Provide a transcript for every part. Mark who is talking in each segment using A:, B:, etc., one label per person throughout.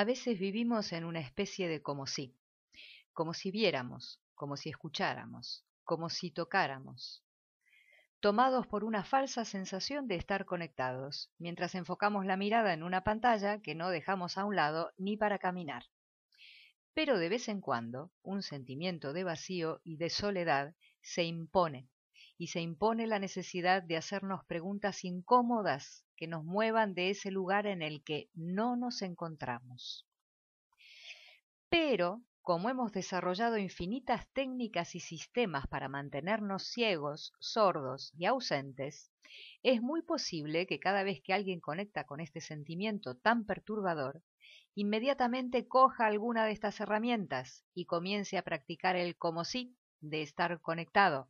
A: A veces vivimos en una especie de como si, como si viéramos, como si escucháramos, como si tocáramos, tomados por una falsa sensación de estar conectados, mientras enfocamos la mirada en una pantalla que no dejamos a un lado ni para caminar. Pero de vez en cuando un sentimiento de vacío y de soledad se impone, y se impone la necesidad de hacernos preguntas incómodas que nos muevan de ese lugar en el que no nos encontramos. Pero, como hemos desarrollado infinitas técnicas y sistemas para mantenernos ciegos, sordos y ausentes, es muy posible que cada vez que alguien conecta con este sentimiento tan perturbador, inmediatamente coja alguna de estas herramientas y comience a practicar el como sí de estar conectado,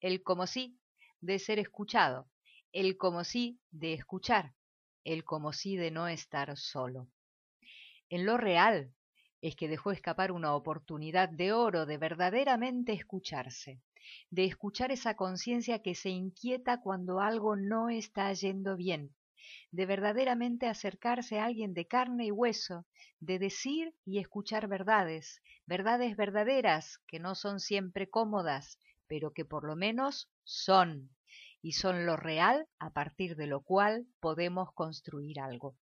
A: el como sí de ser escuchado, el como sí de escuchar, el como sí de no estar solo. En lo real es que dejó escapar una oportunidad de oro de verdaderamente escucharse, de escuchar esa conciencia que se inquieta cuando algo no está yendo bien, de verdaderamente acercarse a alguien de carne y hueso, de decir y escuchar verdades, verdades verdaderas que no son siempre cómodas, pero que por lo menos son, y son lo real a partir de lo cual podemos construir algo.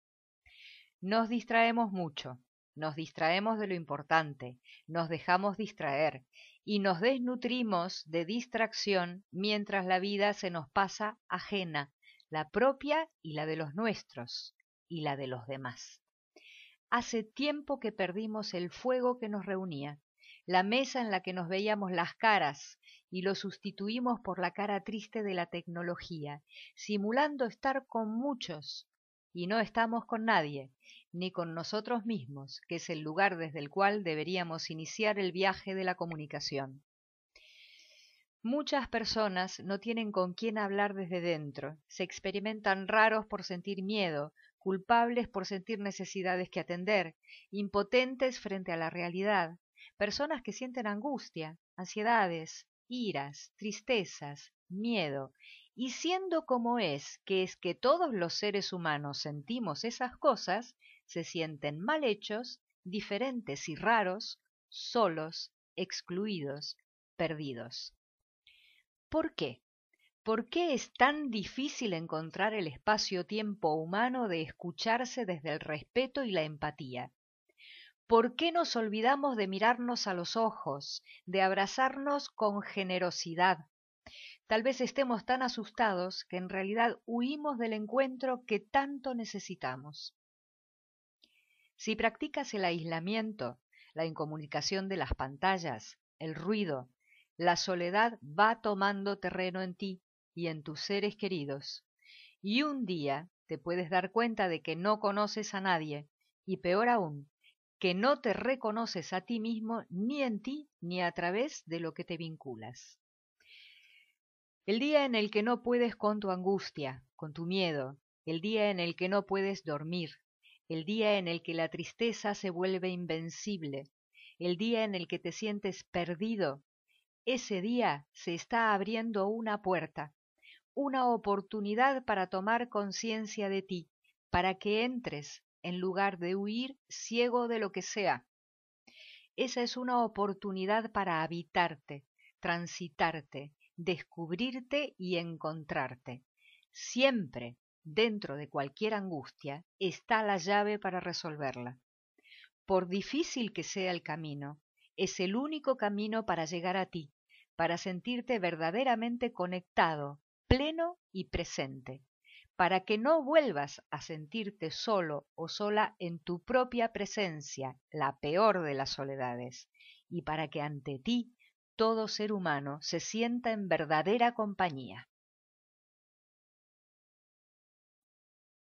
A: Nos distraemos mucho, nos distraemos de lo importante, nos dejamos distraer y nos desnutrimos de distracción mientras la vida se nos pasa ajena, la propia y la de los nuestros y la de los demás. Hace tiempo que perdimos el fuego que nos reunía, la mesa en la que nos veíamos las caras y lo sustituimos por la cara triste de la tecnología, simulando estar con muchos y no estamos con nadie, ni con nosotros mismos, que es el lugar desde el cual deberíamos iniciar el viaje de la comunicación. Muchas personas no tienen con quién hablar desde dentro, se experimentan raros por sentir miedo, culpables por sentir necesidades que atender, impotentes frente a la realidad, personas que sienten angustia, ansiedades, iras, tristezas, miedo, y siendo como es, que es que todos los seres humanos sentimos esas cosas, se sienten mal hechos, diferentes y raros, solos, excluidos, perdidos. ¿Por qué? ¿Por qué es tan difícil encontrar el espacio-tiempo humano de escucharse desde el respeto y la empatía? ¿Por qué nos olvidamos de mirarnos a los ojos, de abrazarnos con generosidad? Tal vez estemos tan asustados que en realidad huimos del encuentro que tanto necesitamos. Si practicas el aislamiento, la incomunicación de las pantallas, el ruido, la soledad va tomando terreno en ti y en tus seres queridos. Y un día te puedes dar cuenta de que no conoces a nadie, y peor aún, que no te reconoces a ti mismo ni en ti ni a través de lo que te vinculas. El día en el que no puedes con tu angustia, con tu miedo, el día en el que no puedes dormir, el día en el que la tristeza se vuelve invencible, el día en el que te sientes perdido ese día se está abriendo una puerta, una oportunidad para tomar conciencia de ti, para que entres en lugar de huir ciego de lo que sea. Esa es una oportunidad para habitarte, transitarte, descubrirte y encontrarte. Siempre, dentro de cualquier angustia, está la llave para resolverla. Por difícil que sea el camino, es el único camino para llegar a ti, para sentirte verdaderamente conectado, pleno y presente, para que no vuelvas a sentirte solo o sola en tu propia presencia, la peor de las soledades, y para que ante ti todo ser humano se sienta en verdadera compañía.